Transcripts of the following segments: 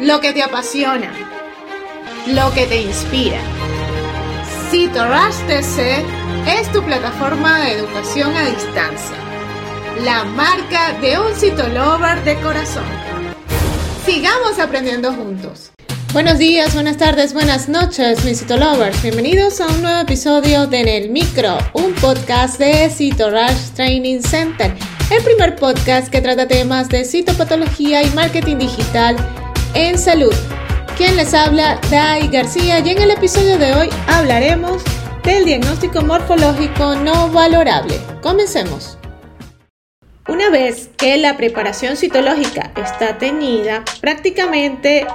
lo que te apasiona, lo que te inspira. CitoRush TC es tu plataforma de educación a distancia, la marca de un citolover de corazón. Sigamos aprendiendo juntos. Buenos días, buenas tardes, buenas noches, mis citolovers. Bienvenidos a un nuevo episodio de En el Micro, un podcast de CitoRush Training Center, el primer podcast que trata temas de citopatología y marketing digital en salud. Quien les habla, Dai García, y en el episodio de hoy hablaremos del diagnóstico morfológico no valorable. Comencemos. Una vez que la preparación citológica está teñida, prácticamente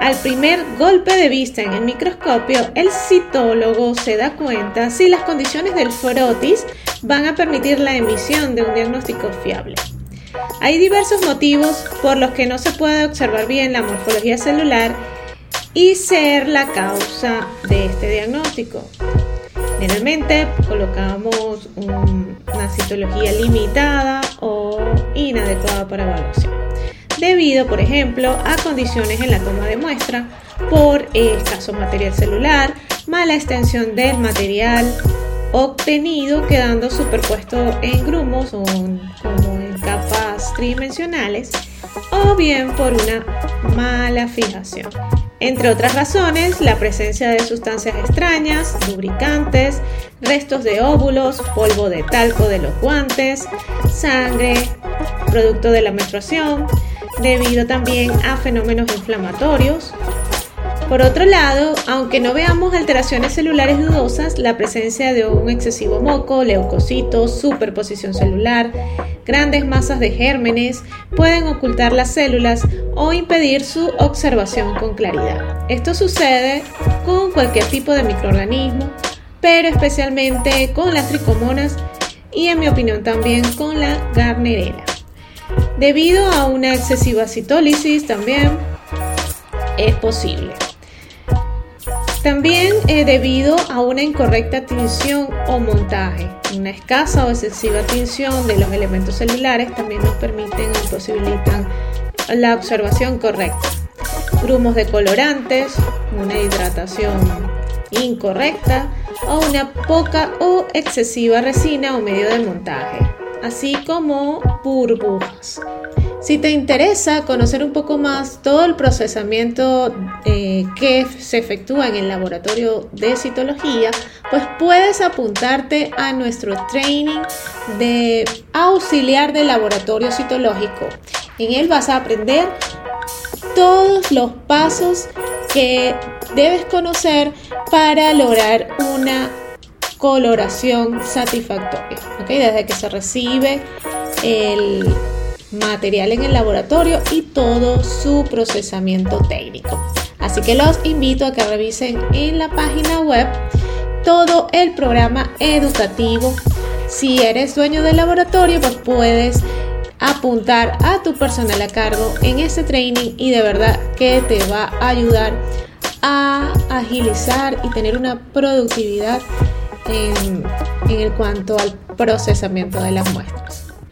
al primer golpe de vista en el microscopio, el citólogo se da cuenta si las condiciones del frotis van a permitir la emisión de un diagnóstico fiable. Hay diversos motivos por los que no se puede observar bien la morfología celular y ser la causa de este diagnóstico. Generalmente colocamos una citología limitada o inadecuada para evaluación, debido, por ejemplo, a condiciones en la toma de muestra por escaso material celular, mala extensión del material obtenido quedando superpuesto en grumos o capas tridimensionales o bien por una mala fijación. Entre otras razones, la presencia de sustancias extrañas, lubricantes, restos de óvulos, polvo de talco de los guantes, sangre, producto de la menstruación, debido también a fenómenos inflamatorios, por otro lado, aunque no veamos alteraciones celulares dudosas, la presencia de un excesivo moco, leucocitos, superposición celular, grandes masas de gérmenes pueden ocultar las células o impedir su observación con claridad. Esto sucede con cualquier tipo de microorganismo, pero especialmente con las tricomonas y en mi opinión también con la garnerela. Debido a una excesiva citólisis también es posible. También eh, debido a una incorrecta tinción o montaje. Una escasa o excesiva tinción de los elementos celulares también nos permiten y posibilitan la observación correcta. Grumos de colorantes, una hidratación incorrecta o una poca o excesiva resina o medio de montaje, así como burbujas. Si te interesa conocer un poco más todo el procesamiento eh, que se efectúa en el laboratorio de citología, pues puedes apuntarte a nuestro training de auxiliar de laboratorio citológico. En él vas a aprender todos los pasos que debes conocer para lograr una coloración satisfactoria. Desde que se recibe el material en el laboratorio y todo su procesamiento técnico. Así que los invito a que revisen en la página web todo el programa educativo. Si eres dueño del laboratorio, pues puedes apuntar a tu personal a cargo en ese training y de verdad que te va a ayudar a agilizar y tener una productividad en, en el cuanto al procesamiento de las muestras.